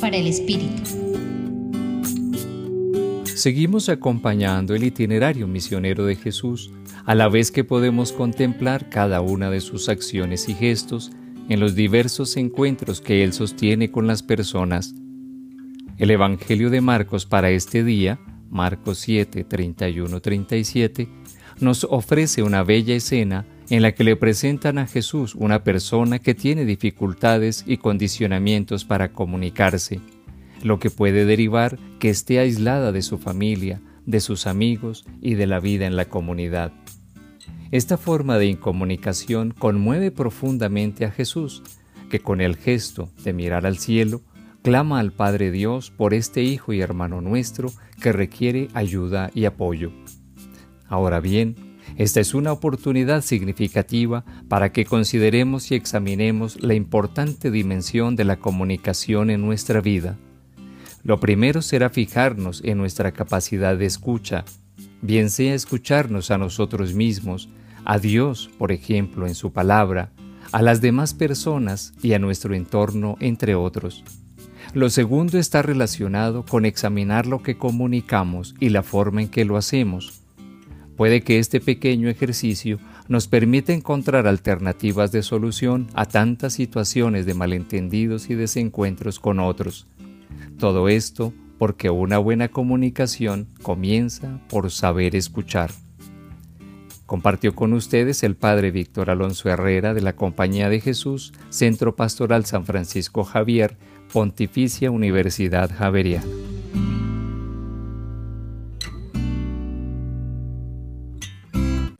Para el Espíritu. Seguimos acompañando el itinerario misionero de Jesús, a la vez que podemos contemplar cada una de sus acciones y gestos en los diversos encuentros que Él sostiene con las personas. El Evangelio de Marcos para este día, Marcos 7, 31, 37, nos ofrece una bella escena en la que le presentan a Jesús una persona que tiene dificultades y condicionamientos para comunicarse, lo que puede derivar que esté aislada de su familia, de sus amigos y de la vida en la comunidad. Esta forma de incomunicación conmueve profundamente a Jesús, que con el gesto de mirar al cielo, clama al Padre Dios por este Hijo y hermano nuestro que requiere ayuda y apoyo. Ahora bien, esta es una oportunidad significativa para que consideremos y examinemos la importante dimensión de la comunicación en nuestra vida. Lo primero será fijarnos en nuestra capacidad de escucha, bien sea escucharnos a nosotros mismos, a Dios, por ejemplo, en su palabra, a las demás personas y a nuestro entorno, entre otros. Lo segundo está relacionado con examinar lo que comunicamos y la forma en que lo hacemos. Puede que este pequeño ejercicio nos permita encontrar alternativas de solución a tantas situaciones de malentendidos y desencuentros con otros. Todo esto porque una buena comunicación comienza por saber escuchar. Compartió con ustedes el Padre Víctor Alonso Herrera de la Compañía de Jesús, Centro Pastoral San Francisco Javier, Pontificia Universidad Javeriana.